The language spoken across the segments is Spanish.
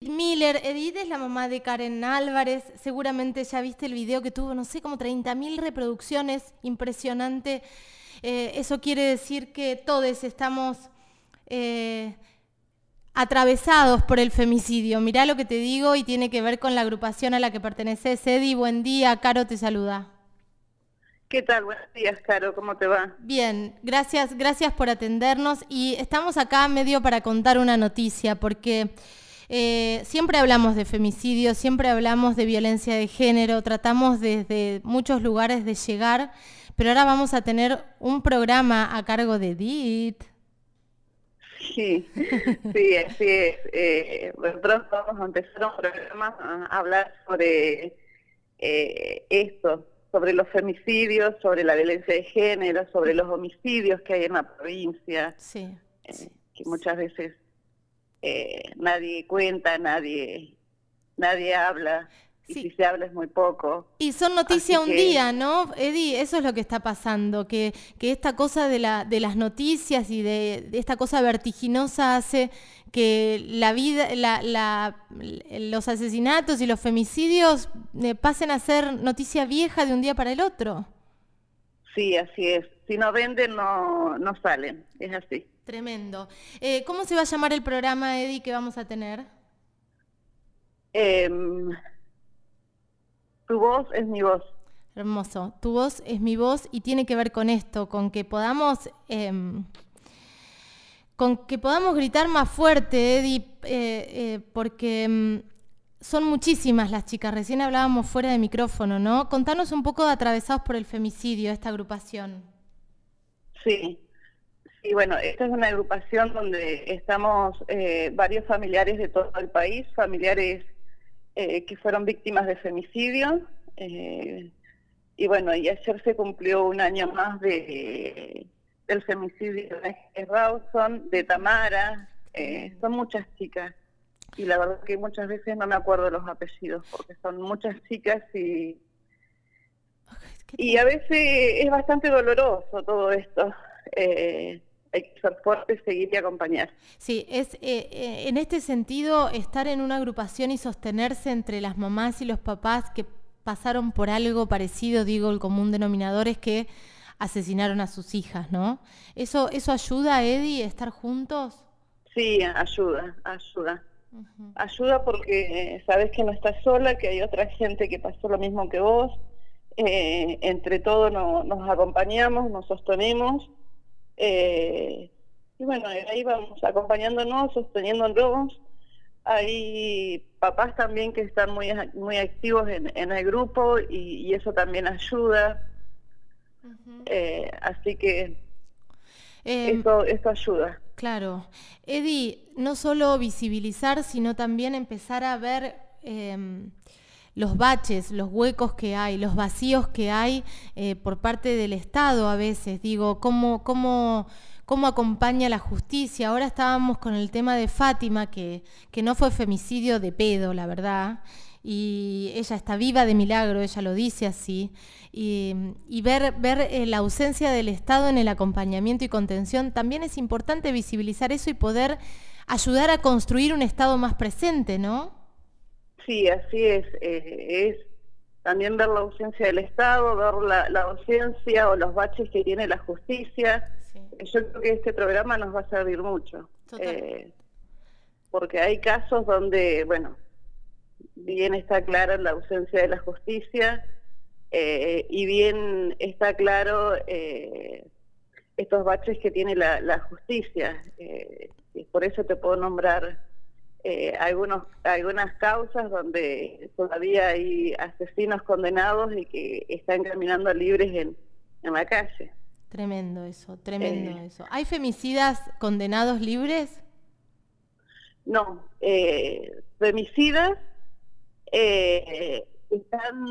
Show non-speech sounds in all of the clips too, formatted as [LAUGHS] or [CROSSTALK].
Miller, Edith es la mamá de Karen Álvarez, seguramente ya viste el video que tuvo, no sé, como 30.000 reproducciones, impresionante. Eh, eso quiere decir que todos estamos eh, atravesados por el femicidio. Mirá lo que te digo y tiene que ver con la agrupación a la que perteneces. Eddie, buen día, Caro te saluda. ¿Qué tal? Buenos días, Caro, ¿cómo te va? Bien, gracias, gracias por atendernos y estamos acá medio para contar una noticia porque eh, siempre hablamos de femicidio, siempre hablamos de violencia de género, tratamos desde muchos lugares de llegar, pero ahora vamos a tener un programa a cargo de Edith. Sí, sí, así es. Eh, nosotros vamos a empezar un programa a hablar sobre eh, esto, sobre los femicidios, sobre la violencia de género, sobre los homicidios que hay en la provincia, sí, eh, que muchas veces eh, nadie cuenta, nadie, nadie habla. Y si se habla es muy poco. Y son noticias un día, ¿no, Eddie? Eso es lo que está pasando, que, que esta cosa de, la, de las noticias y de, esta cosa vertiginosa hace que la vida, la, la, los asesinatos y los femicidios eh, pasen a ser noticia vieja de un día para el otro. Sí, así es. Si no venden, no, no salen. Es así. Tremendo. Eh, ¿Cómo se va a llamar el programa, Eddie, que vamos a tener? Eh, tu voz es mi voz. Hermoso. Tu voz es mi voz y tiene que ver con esto, con que podamos, eh, con que podamos gritar más fuerte, Eddie, eh, eh, porque mm, son muchísimas las chicas. Recién hablábamos fuera de micrófono, ¿no? Contanos un poco de atravesados por el femicidio, esta agrupación. Sí. Sí, bueno, esta es una agrupación donde estamos eh, varios familiares de todo el país, familiares eh, que fueron víctimas de femicidio. Eh, y bueno, y ayer se cumplió un año más de del femicidio de Rawson, de Tamara, eh, son muchas chicas. Y la verdad que muchas veces no me acuerdo los apellidos, porque son muchas chicas y... Y a veces es bastante doloroso todo esto. Eh, ser fuerte, seguir y acompañar. Sí, es eh, eh, en este sentido estar en una agrupación y sostenerse entre las mamás y los papás que pasaron por algo parecido, digo, el común denominador es que asesinaron a sus hijas, ¿no? ¿Eso, eso ayuda, Eddie, estar juntos? Sí, ayuda, ayuda. Ayuda porque sabes que no estás sola, que hay otra gente que pasó lo mismo que vos. Eh, entre todos no, nos acompañamos, nos sostenemos eh, y bueno, ahí vamos acompañándonos, sosteniéndonos. Hay papás también que están muy, muy activos en, en el grupo y, y, eso también ayuda. Uh -huh. eh, así que eh, eso, eso ayuda. Claro. Eddie, no solo visibilizar, sino también empezar a ver eh, los baches, los huecos que hay, los vacíos que hay eh, por parte del Estado a veces. Digo, cómo, cómo, cómo acompaña la justicia. Ahora estábamos con el tema de Fátima, que, que no fue femicidio de pedo, la verdad. Y ella está viva de milagro, ella lo dice así. Y, y ver, ver eh, la ausencia del Estado en el acompañamiento y contención, también es importante visibilizar eso y poder ayudar a construir un Estado más presente, ¿no? Sí, así es. Eh, es también ver la ausencia del Estado, ver la, la, ausencia o los baches que tiene la justicia. Sí. Yo creo que este programa nos va a servir mucho. Eh, porque hay casos donde, bueno, bien está clara la ausencia de la justicia eh, y bien está claro eh, estos baches que tiene la, la justicia. y por eso te puedo nombrar eh, algunos, algunas causas donde todavía hay asesinos condenados y que están caminando libres en, en la calle. Tremendo eso, tremendo eh, eso. ¿Hay femicidas condenados libres? No, eh, femicidas eh, están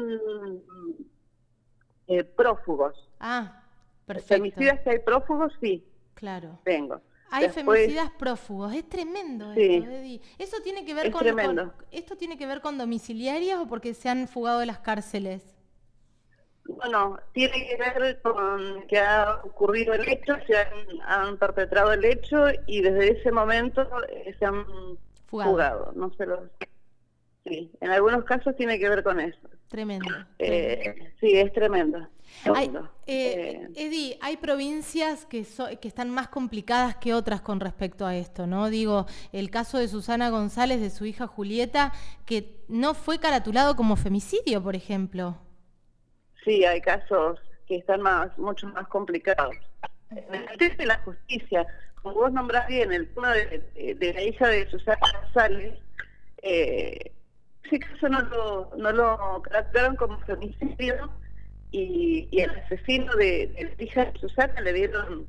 prófugos. Ah, perfecto. Femicidas que hay prófugos, sí. Claro. Tengo. Hay Después, femicidas prófugos, es tremendo sí, esto, Eddie. ¿Eso tiene que ver con, con, esto tiene que ver con domiciliarias o porque se han fugado de las cárceles? Bueno, tiene que ver con que ha ocurrido el hecho, se han, han perpetrado el hecho y desde ese momento eh, se han fugado. No se lo... Sí, en algunos casos tiene que ver con eso. Tremendo. Eh, sí, es tremendo. Hay, eh, Eddie, hay provincias que, que están más complicadas que otras con respecto a esto, ¿no? Digo, el caso de Susana González, de su hija Julieta, que no fue caratulado como femicidio, por ejemplo. Sí, hay casos que están más, mucho más complicados. En el tema de la justicia, como vos nombrás bien, el tema de, la hija de Susana González, eh, ese caso no lo, no lo trataron como femicidio y, y el asesino de, la hija de Susana le dieron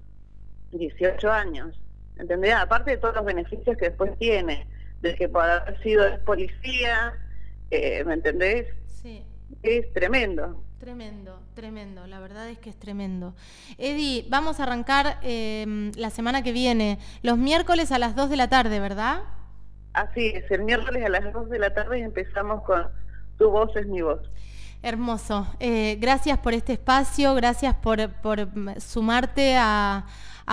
18 años. ¿Entendés? Aparte de todos los beneficios que después tiene, de que por haber sido policía, eh, ¿me entendés? Sí. Es tremendo. Tremendo, tremendo, la verdad es que es tremendo. Eddie, vamos a arrancar em, la semana que viene, los miércoles a las 2 de la tarde, ¿verdad? Así es, el miércoles a las 2 de la tarde empezamos con Tu voz es mi voz. Hermoso. Eh, gracias por este espacio, gracias por, sumarte a,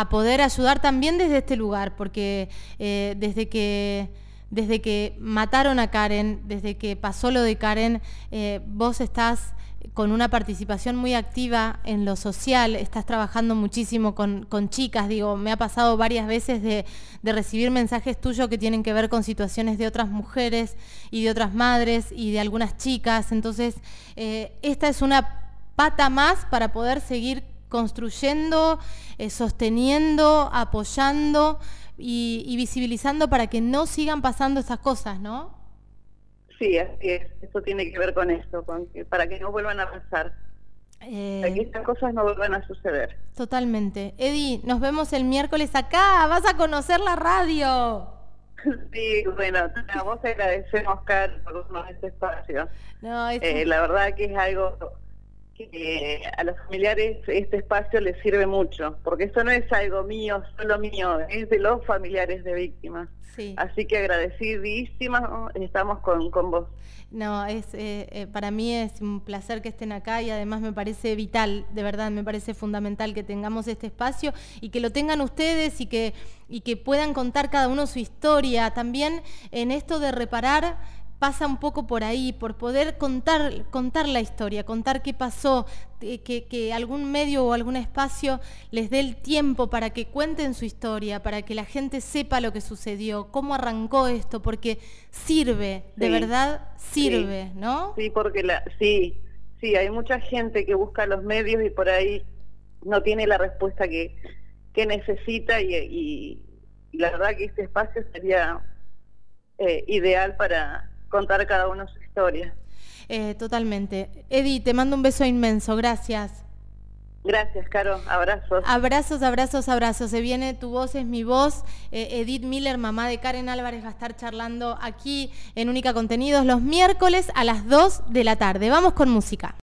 poder ayudar también desde este lugar, porque eh, desde que desde que mataron a Karen, desde que pasó lo de Karen, eh, vos estás con una participación muy activa en lo social, estás trabajando muchísimo con, chicas, digo, me ha pasado varias veces de, recibir mensajes tuyos que tienen que ver con situaciones de otras mujeres y de otras madres y de algunas chicas, entonces eh, esta es una pata más para poder seguir construyendo, eh, sosteniendo, apoyando y, visibilizando para que no sigan pasando esas cosas, ¿no? Sí, así es. Eso tiene que ver con esto, con para que no vuelvan a pasar. Eh, para que estas cosas no vuelvan a suceder. Totalmente. Eddie, nos vemos el miércoles acá. Vas a conocer la radio. [LAUGHS] Sí, bueno, a vos agradecemos, Carlos, por este espacio. No, eh, la verdad que es algo que a los familiares este espacio les sirve mucho, porque esto no es algo mío, solo mío, es de los familiares de víctimas. Así que agradecidísima estamos con, con vos. No, es eh, eh, para mí es un placer que estén acá y además me parece vital, de verdad, me parece fundamental que tengamos este espacio y que lo tengan ustedes y que, y que puedan contar cada uno su historia. También en esto de reparar pasa un poco por ahí, por poder contar, contar la historia, contar qué pasó, que, que, algún medio o algún espacio les dé el tiempo para que cuenten su historia, para que la gente sepa lo que sucedió, cómo arrancó esto, porque sirve, de verdad sirve, ¿no? Sí, porque la, sí, sí, hay mucha gente que busca los medios y por ahí no tiene la respuesta que, que necesita y, la verdad que este espacio sería eh, ideal para contar cada uno su historia. Eh, totalmente. Edi, te mando un beso inmenso, gracias. Gracias, Caro. Abrazos. Abrazos, abrazos, abrazos. Se viene Tu voz es mi voz. Eh, Edith Miller, mamá de Karen Álvarez, va a estar charlando aquí en Única Contenidos los miércoles a las 2 de la tarde. Vamos con música.